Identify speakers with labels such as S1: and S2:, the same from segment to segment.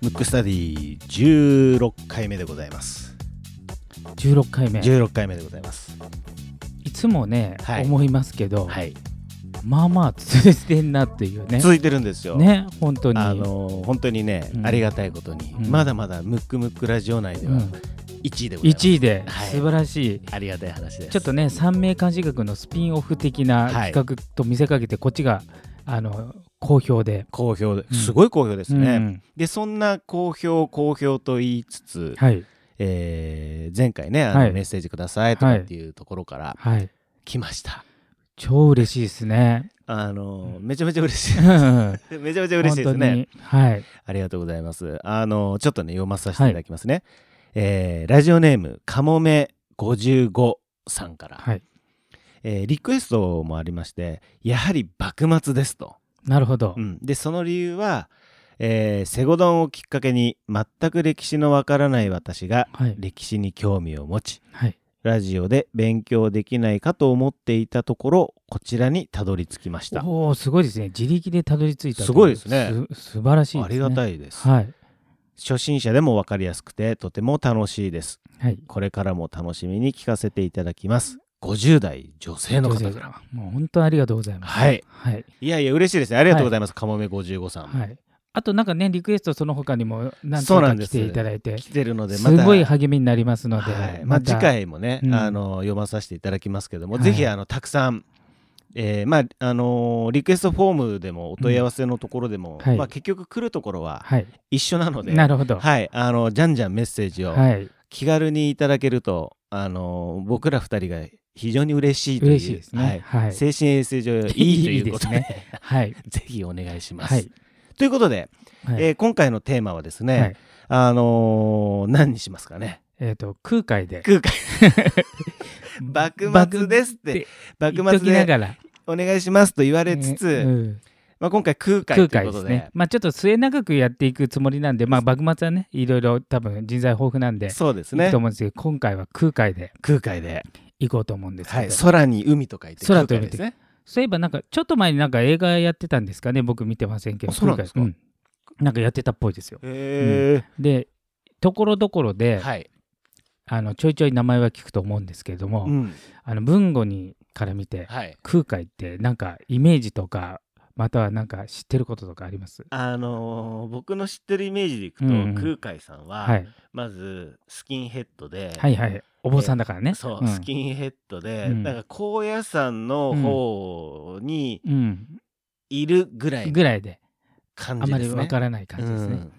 S1: ムックスタディ16回目でございます。
S2: 16回目。
S1: 16回目でございます。
S2: いつもね、
S1: はい。
S2: 思いますけど、
S1: はい。
S2: まあまあ続いてんなっていうね。
S1: 続いてるんですよ。
S2: ね本当に。
S1: あのー本当にね、
S2: うん。
S1: ありがたいことに、
S2: うん。
S1: まだまだムックムックラジオ内では
S2: うん、
S1: 1位でございます、
S2: 1位で
S1: はい。
S2: 素晴らしい、
S1: ありがたい話です。
S2: ちょっとね三名監視学のスピンオフ的な
S1: はい。
S2: 企画と見せかけてこっちがあの好評で。
S1: 好評で。
S2: うん。
S1: すごい好評ですね、
S2: うん。
S1: でそんな好評好評と言いつつ、
S2: はい。
S1: えー前回ねあの、
S2: はい。
S1: メッセージくださいとかっていうところから
S2: はい。
S1: 来ました、
S2: 超嬉しいですね。
S1: あのーめちゃめちゃ嬉しい。
S2: 本
S1: めちゃめちゃ嬉しいですね。
S2: はい。
S1: ありがとうございます。あの、ちょっとね、読まさせていただきますね。えーラジオネーム、かもめ55さんから、
S2: はい
S1: えーリクエストもありまして、やはり幕末ですと。
S2: なるほど、
S1: うんで、その理由は、えーセゴドンをきっかけに、全く歴史のわからない私が、
S2: はい
S1: 歴史に興味を持ち、
S2: はい
S1: ラジオで勉強できないかと思っていたところ、こちらにたどり着きました。
S2: おおすごいですね自力でたどり着いた
S1: すごいですね
S2: す素晴らしいですね
S1: ありがた
S2: い
S1: いです。
S2: はい
S1: 初心者でもわかりやすくて、とても楽しいです。
S2: はい
S1: これからも楽しみに聞かせていただきます。50代女性の方から。
S2: もう本当にありがとうございます。
S1: はい。
S2: はい。
S1: いやいや、嬉しいですね。ありがとうございます。かもめ55さん。
S2: はい。あとなんかねリクエストその他にも何とか来ていただいて。
S1: 来てるので、ますた。
S2: ごい励みになりますので、
S1: はい。まあ、次回もね、
S2: うん。
S1: あの読まさせていただきますけども、
S2: はい。
S1: ぜひあのたくさん、えーまああのーリクエストフォームでもお問い合わせのところでも、
S2: はい。
S1: まあ、結局来るところは
S2: はい。
S1: 一緒なので、
S2: なるほど。
S1: はい、あのじゃんじゃんメッセージを
S2: はい。
S1: 気軽にいただけると、あのー僕ら二人が非常に嬉しいという
S2: 嬉しい。ですね
S1: はい
S2: はい。
S1: 精神衛生上いいということで
S2: いいではい。
S1: ぜひお願いします。
S2: はい。
S1: ということで、
S2: はい。
S1: えー今回のテーマはですね、
S2: はい。
S1: あのー何にしますかね？
S2: えっ、と空海で。
S1: 空海。幕末ですって。幕末で
S2: きながら。
S1: お願いしますと言われつつ、
S2: えーうん。
S1: まあ、今回空海
S2: 空
S1: ということで。
S2: 海ですね。まあちょっと末永くやっていくつもりなんで、まあ幕末はね、いろいろ多分人材豊富なんで、
S1: そうですね。
S2: いくと思うんですけど、今回は空海で。
S1: 空海で、
S2: 行こうと思うんですけど、
S1: はい、空に海と書いて
S2: 空と海
S1: 海ですね。
S2: そういえばなんか、ちょっと前になんか映画やってたんですかね、僕見てませんけど、
S1: あそうなんですか？
S2: 空海なんかやってたっぽいですよ。
S1: へ
S2: で、ところどころ
S1: え
S2: で、
S1: はい、
S2: あのちょいちょい名前は聞くと思うんですけれども、
S1: うん。
S2: あの文語にから見て、
S1: はい、
S2: 空海ってなんかイメージとか、またはなんか知ってることとかあります？
S1: あのー僕の知ってるイメージでいくと、
S2: うんうん。
S1: 空海さんは、
S2: はい、
S1: まずスキンヘッドで、
S2: はいはいお坊さんだからね。
S1: そう、
S2: ん。
S1: スキンヘッドで、
S2: うん。
S1: なんか高野山の方に
S2: うん、
S1: いるぐらいの
S2: ぐらいで
S1: 感じですね。
S2: あまりわからない感じですね。
S1: うん。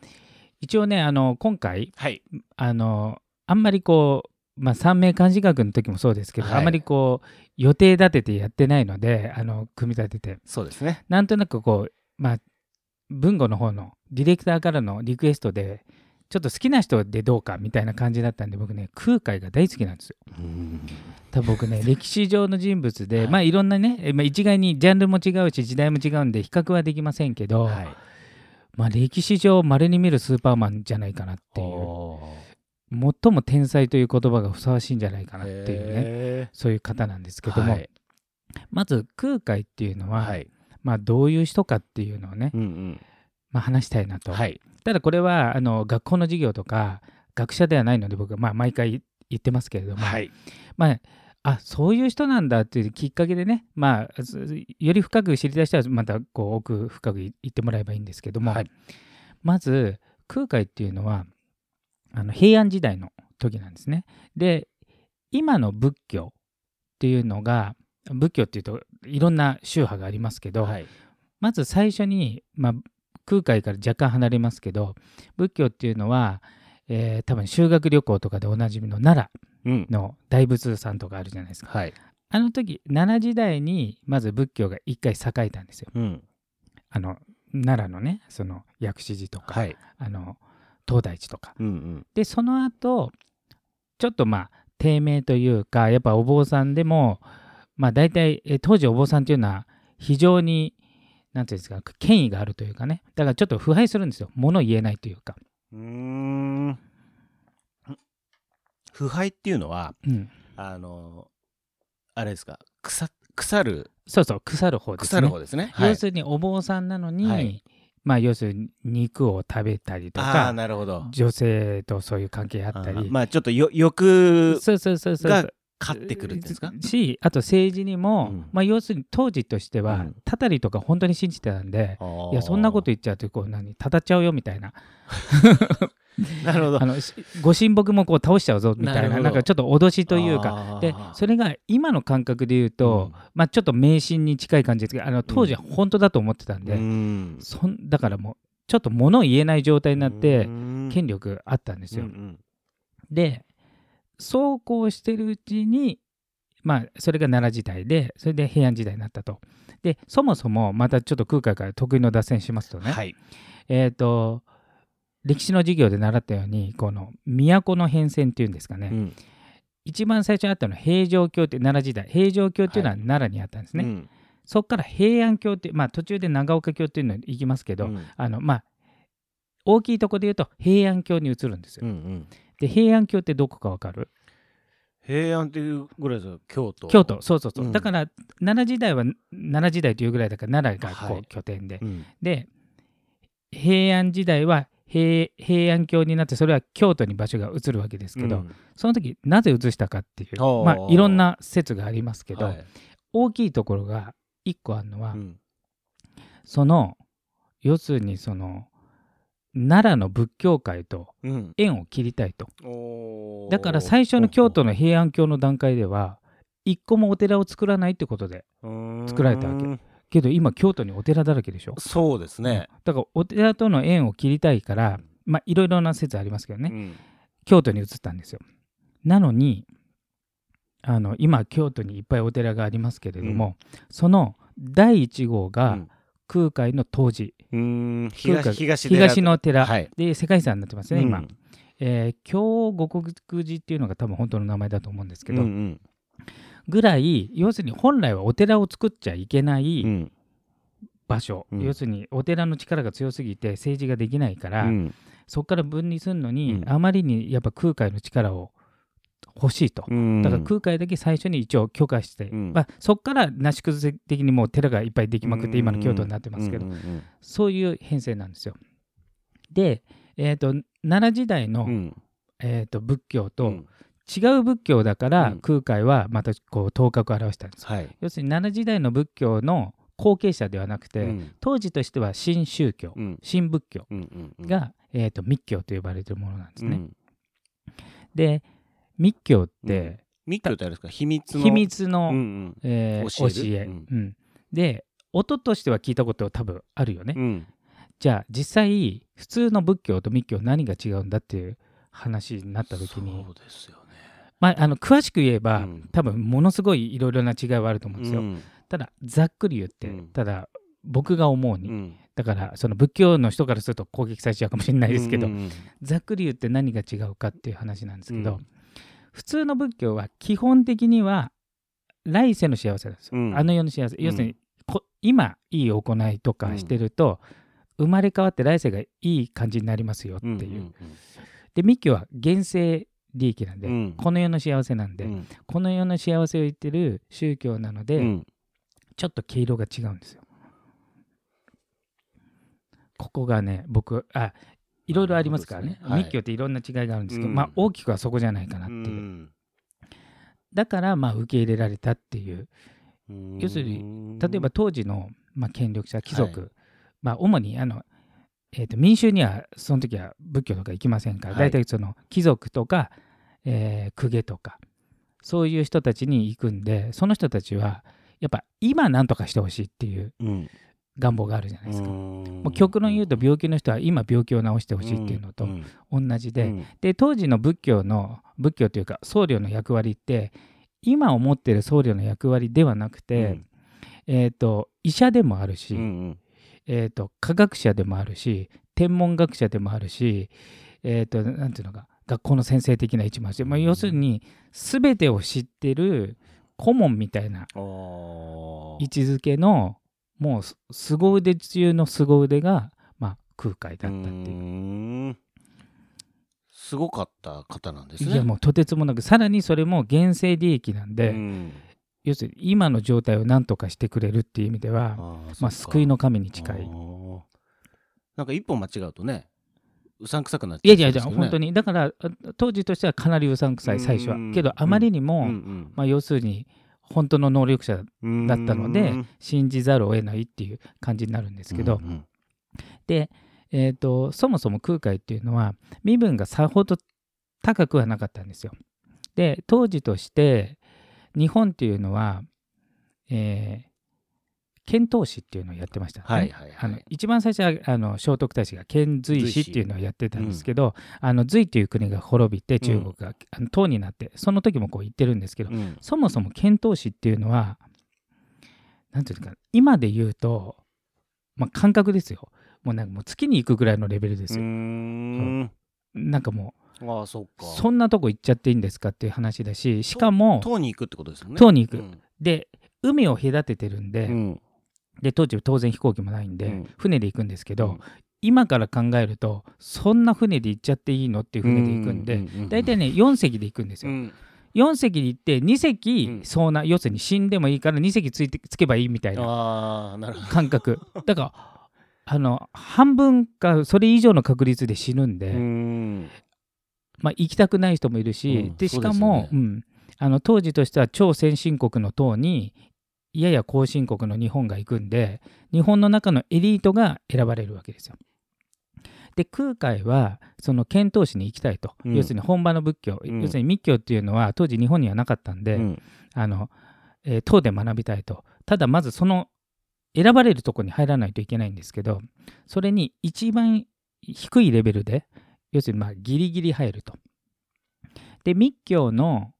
S2: 一応ねあの今回
S1: はい、
S2: あのあんまりこう、まあ、三名漢字学の時もそうですけど、
S1: はい。
S2: あんまりこう予定立ててやってないのであの組み立てて。
S1: そうですね。
S2: なんとなくこうまあ文語の方のディレクターからのリクエストでちょっと好きな人でどうかみたいな感じだったんで僕ね空海が大好きなんですよ。多分僕ね 歴史上の人物で、
S1: はい
S2: まあいろんなね、えまあ、一概にジャンルも違うし時代も違うんで比較はできませんけど、
S1: はい、
S2: まあ歴史上稀に見るスーパーマンじゃないかなっていう。
S1: お
S2: 最も天才という言葉がふさわしいんじゃないかな
S1: ー
S2: っていうね
S1: へ
S2: そういう方なんですけ
S1: ー
S2: ども、
S1: はい。
S2: まず空海っていうのは、
S1: はい、
S2: まあ、どういう人かっていうのをね、
S1: うんうん、
S2: まあ、話したいなと、
S1: はい、
S2: ただこれはあの学校の授業とか学者ではないので僕はまあ毎回言ってますけれども、
S1: はい、
S2: まああそういう人なんだっていうきっかけでね、まあ、すより深く知りたい人はまたこう奥深く言ってもらえばいいんですけども、
S1: はい。
S2: まず空海っていうのはあの平安時代の時なんですね。で今の仏教っていうのが仏教っていうといろんな宗派がありますけど、
S1: はい、
S2: まず最初に、まあ、空海から若干離れますけど仏教っていうのは、えー多分修学旅行とかでおなじみの奈
S1: うん、
S2: 良の大仏さんとかあるじゃないですか。
S1: はい、
S2: あの時奈良時代にまず仏教が一回栄えたんですよ。
S1: うん、
S2: あの奈良のねその薬師寺とか、
S1: はい、
S2: あの東大寺とか。
S1: うんうん、
S2: でその後ちょっとまあ低迷というかやっぱお坊さんでもまあ大体え当時お坊さんっていうのは非常になんていうんですか権威があるというかね。だからちょっと腐敗するんですよ。物言えないというか、
S1: うーん。腐敗っていうのは、
S2: うん、
S1: あの、あれですか、腐腐る。
S2: そうそう腐る方ですね。
S1: 腐る方ですね。はい。
S2: 要するにお坊さんなのに、
S1: はい。
S2: まあ要するに肉を食べたりとか
S1: なるほど。
S2: 女性とそういう関係あったり。
S1: まあちょっとよ欲
S2: そうそうそうそう。
S1: が勝ってくるんですか？
S2: しあと政治にも、
S1: うん。
S2: まあ要するに当時としては、
S1: うん。
S2: たたりとか本当に信じてたんでいやそんなこと言っちゃうとこう何たたっちゃうよみたいな。
S1: なるほど。
S2: あ。のしご神木もこう倒しちゃうぞみたな
S1: ないるほど。
S2: なんかちょっと脅しというか
S1: か
S2: でそれが今の感覚で言うと、まあちょっと迷信に近い感じですけどあの当時は本当だと思ってたんで、
S1: うん。
S2: そんだからもうちょっと物を言えない状態になって
S1: うん。
S2: 権力あったんですよ。
S1: うんうん。
S2: でそうこうしてるうちにまあそれが奈良時代でそれで平安時代になったと。でそもそもまたちょっと空海から得意の脱線しますとね、
S1: はい。
S2: えっ、と歴史の授業で習ったようにこの都の変遷っていうんですかね、
S1: うん。
S2: 一番最初にあったのは平城京って奈良時代。平城京っていうのは
S1: はい。
S2: 奈良にあったんですね、
S1: うん。
S2: そこから平安京ってまあ途中で長岡京っていうのに行きますけど、
S1: うん。
S2: あのまあ大きいところで言うと平安京に移るんですよ。
S1: うんうん
S2: で平安京ってどこかわかる？
S1: 平安っていうぐらいですよ。京都。
S2: 京都。そうそうそう、
S1: うん。
S2: だから奈良時代は奈良時代というぐらいだから奈良がこ
S1: はい。
S2: う拠点で、
S1: うん。
S2: で平安時代は平平安京になってそれは京都に場所が移るわけですけど、
S1: うん。
S2: その時なぜ移したかっていうまあいろんな説がありますけど、
S1: はい。
S2: 大きいところが1個あるのは、
S1: うん。
S2: その要するにその奈良の仏教界と
S1: うん。
S2: 縁を切りたいと。
S1: おー。
S2: だから最初の京都の平安京の段階では一個もお寺を作らないってことで作られたわけ。けど今京都にお寺だらけでしょ。
S1: そうですね。
S2: だからお寺との縁を切りたいからまあいろいろな説ありますけどね、
S1: うん。
S2: 京都に移ったんですよ。なのにあの今京都にいっぱいお寺がありますけれども、その第1号
S1: う
S2: が
S1: ん
S2: 空海の当時、
S1: 東東寺。
S2: 東の寺、
S1: はい。
S2: で世界遺産になってますね今、
S1: うん。
S2: えー京護国寺っていうのが多分本当の名前だと思うんですけど、
S1: うんうん。
S2: ぐらい要するに本来はお寺を作っちゃいけない
S1: うん。
S2: 場所、
S1: うん。
S2: 要するにお寺の力が強すぎて政治ができないから、
S1: うん。
S2: そこから分離するのに、
S1: うん。
S2: あまりにやっぱ空海の力を欲しいと。
S1: うん。
S2: だから空海だけ最初に一応許可して、
S1: うん。
S2: まあ、そこからなし崩し的にもう寺がいっぱいできまくって今の京都になってますけど、そういう編成なんですよ。で、えー、と奈良時代の、
S1: うん。
S2: えー、と仏教と
S1: うん。
S2: 違う仏教だから、
S1: うん。
S2: 空海はまたこう頭角を現したんです。
S1: はい。
S2: 要するに奈良時代の仏教の後継者ではなくて、
S1: うん。
S2: 当時としては新宗教、
S1: うん。
S2: 新仏教が、えー、と密教と呼ばれているものなんですね。
S1: うん。
S2: で密教っ
S1: うん。
S2: て
S1: 密教ってあれですか？秘密の？
S2: 秘密の、
S1: うんうん。
S2: えー
S1: 教
S2: 教え。
S1: うん。
S2: うん。で音としては聞いたこと多分あるよね。
S1: うん。
S2: じゃあ実際普通の仏教と密教何が違うんだっていう話になった時に
S1: そうですよね。
S2: まあ、あの詳しく言えば、
S1: うん。
S2: 多分ものすごいいろいろな違いはあると思うんですよ。
S1: うん。
S2: ただざっくり言って、
S1: うん。
S2: ただ僕が思うに、
S1: うん。
S2: だからその仏教の人からすると攻撃されちゃうかもしれないですけど、ざっくり言って何が違うかっていう話なんですけど、
S1: うん
S2: 普通の仏教は基本的には来世の幸せなんですよ、
S1: うん。
S2: あの世の幸せ、要するにこ今いい行いとかしてると、生まれ変わって来世がいい感じになりますよっていう、
S1: うんうん。
S2: で密教は現世利益なんで、
S1: うん。
S2: この世の幸せなんで、
S1: うん。
S2: この世の幸せを言ってる宗教なので、
S1: うん。
S2: ちょっと毛色が違うんですよ。ここがね僕あいろいろありますからね。
S1: ね。はい。
S2: 密教っていろんな違いがあるんですけど、
S1: うん。
S2: まあ大きくはそこじゃないかなっていう、
S1: うん
S2: だからまあ受け入れられたっていう。
S1: うん。
S2: 要するに例えば当時の、まあ、権力者貴族、
S1: は
S2: まあ主にあの、えー、と民衆にはその時は仏教とか行きませんから、
S1: はい。
S2: 大体その貴族とか、えー公家とかそういう人たちに行くんでその人たちはやっぱ今何とかしてほしいっていう。
S1: うん
S2: 願望があるじゃないですか。
S1: も
S2: もう極論言うと病気の人は今病気を治してほしいっていうのと同じで、で当時の仏教の仏教というか僧侶の役割って今思ってる僧侶の役割ではなくて、えー、と医者でもあるし、えー、と科学者でもあるし天文学者でもあるし、えー、となんていうのか学校の先生的な位置もあるし、まあ、要するに全てを知ってる顧問みたいな位置づけのもうす凄腕中の凄腕が、まあ、空海だったっていう。
S1: すごかった方なんですね。
S2: いやもうとてつもなくさらにそれも現世利益なんで、
S1: うん
S2: 要するに今の状態を何とかしてくれるっていう意味では、まあ、救いの神に近い。
S1: なんか一本間違うとね、うさんくさくなっ
S2: ちゃう、ね、いやいやいや、本当に。だから、当時としてはかなりうさんくさい、最初は。けど、あまりにも、まあ、要するに、本当の能力者だったので、信じざるを得ないっていう感じになるんですけど、で、えーと、そもそも空海っていうのは身分がさほど高くはなかったんですよ。で当時として日本っていうのは、えー、遣唐使っていうのをやってました、ね、はいはいはい、あの一番最初はあの聖徳太子が遣隋使っていうのをやってたんですけど、うん、あの隋っていう国が滅びて中国が、あの唐になってその時もこう言ってるんですけど、うん、そもそも遣唐使っていうのは何ていうんですか今で言うと、まあ、感覚ですよ。もうなんかもう月に行くぐらいのレベルですよ。うん。なんかもう
S1: あそ
S2: そんなとこ行っちゃっていいんですかっていう話だししかも
S1: 塔に行くってことですよね。
S2: 塔に行く、うん、で海を隔ててるんでうん、で当時当然飛行機もないんで、うん、船で行くんですけど、今から考えるとそんな船で行っちゃっていいのっていう船で行くんで大体ね4隻で行くんですよ。4隻に行って2隻遭難、要するに死んでもいいから2隻ついてつけばいいみたいな感覚。だからあの半分かそれ以上の確率で死ぬんで、ん。まあ、行きたくない人もいるし、うん、でしかも、ね、うん、あの当時としては超先進国の党にやや後進国の日本が行くんで日本の中のエリートが選ばれるわけですよ。で空海はその遣唐使に行きたいと、うん、要するに本場の仏教、うん、要するに密教っていうのは当時日本にはなかったんで、うん、あのえー、唐で学びたいと。ただまずその選ばれるとこに入らないといけないんですけど、それに一番低いレベルで、要するにまあギリギリ入ると。で、密教の、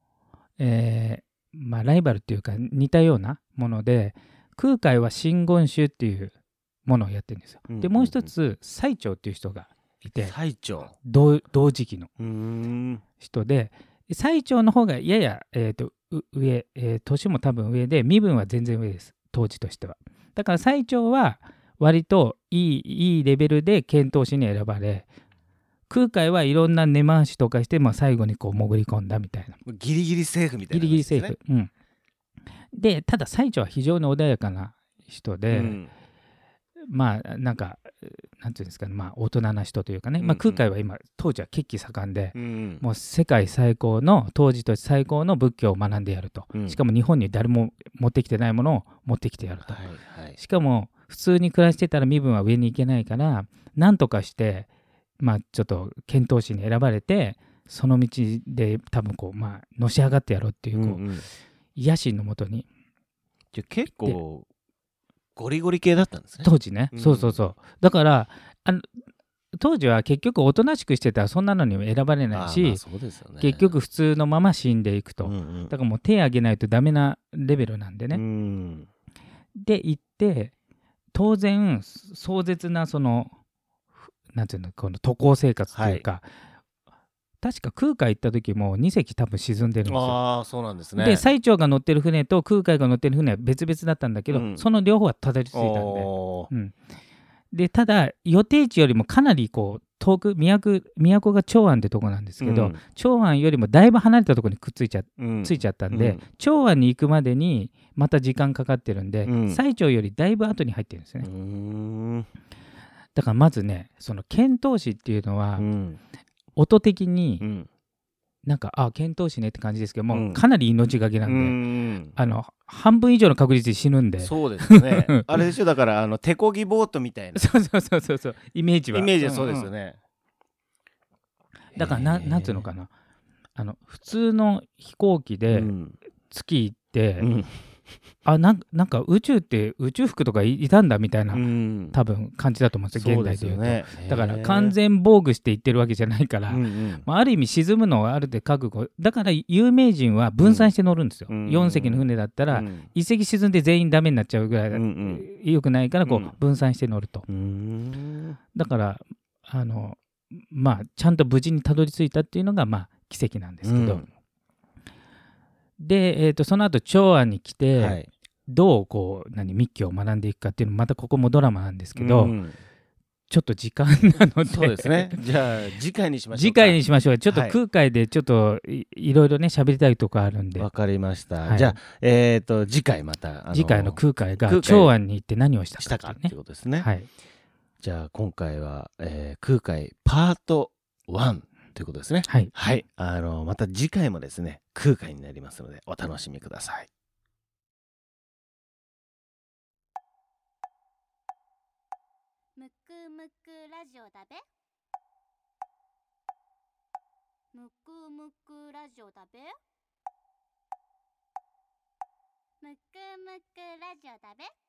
S2: えー、まあ、ライバルっていうか似たようなもので、空海は真言宗っていうものをやってるんですよ。で、もう一つ、最澄っていう人がいて、
S1: 最澄
S2: 同同時期の人で、最澄の方がやや、えーと、上、えー、年も多分上で、身分は全然上です、当時としては。だから最長は割といいいいレベルで検討しに選ばれ空海はいろんな根回しとかして、まあ、最後にこう潜り込んだみたいな。
S1: ギリギリセーフみたいな、
S2: ね、ギリギリセーフ。うん。でただ最長は非常に穏やかな人で、うん、まあなんかなんていうんですかね。まあ大人な人というかね、うんうん、まあ、空海は今当時は血気盛んで、うん、もう世界最高の当時として最高の仏教を学んでやると、うん、しかも日本に誰も持ってきてないものを持ってきてやると、はいはい、しかも普通に暮らしてたら身分は上に行けないからなんとかしてまあちょっと遣唐使に選ばれてその道で多分こうまあのし上がってやろうっていうこう、うんうん、野心のもとに。
S1: じゃ結構ゴリゴリ系だったんですね。
S2: 当時ね、うん、そうそうそう。だからあの当時は結局おとなしくしてたらそんなのにも選ばれないし、ね、結局普通のまま死んでいくと、うんうん、だからもう手挙げないとダメなレベルなんでね、うん、で行って当然壮絶なそのなんていうのこの渡航生活というか、はい。確か空海行った時も2隻多分沈んでるんですよ。
S1: ああそうなんですね。
S2: で最澄が乗ってる船と空海が乗ってる船は別々だったんだけど、うん、その両方はたどり着いたんで。うん、でただ予定地よりもかなりこう遠く都都が長安ってとこなんですけど、うん、長安よりもだいぶ離れたところにくっついちゃ,、ついちゃったんで、長安に行くまでにまた時間かかってるんで、最澄よりだいぶ後に入ってるんですね。だからまずねその遣唐使っていうのは、音的に、うん、なんかあ検討しねって感じですけども、うん、かなり命がけなんで、うん、あの半分以上の確率で死ぬんで。
S1: そうですね。あれでしょだからあの手こぎボートみたいな。
S2: そうそうそうそうそう。イメージは。
S1: イメージはそうですよね、
S2: うん、だからななんていうのかな。あの普通の飛行機で月行って、あなんなんか宇宙って宇宙服とかいたんだみたいな、うん、多分感じだと思うんですよ現代でいうと、ね、だから完全防具していってるわけじゃないから、うんうん、まあ、ある意味沈むのはあるで覚悟。だから有名人は分散して乗るんですよ、うん、4隻の船だったら、うん、1隻沈んで全員ダメになっちゃうぐらい、うんうん、よくないからこう分散して乗ると、だからあのまあちゃんと無事にたどり着いたっていうのがまあ奇跡なんですけど、で、えーと、その後長安に来て、はい、どうこう何密教を学んでいくかっていうのもまたここもドラマなんですけど、うん、ちょっと時間なので
S1: そうですね。じゃあ次回にしましょう
S2: 次
S1: か。
S2: 回にしましょうちょっと
S1: はい
S2: 空海でちょっとい,、いろいろね喋りたいとこあるんで
S1: わかりました。
S2: はい
S1: じゃあえっ、と次回またあの
S2: 次回の空海が長安に行って何をしたかっていうね
S1: うことですね。
S2: はい
S1: じゃあ今回は、えー空海パート1ということですね。
S2: はい
S1: はい。あのまた次回もですね空海になりますのでお楽しみください。
S3: むくむくラジオだべ。むくむくラジオだべ。むくむくラジオだべ。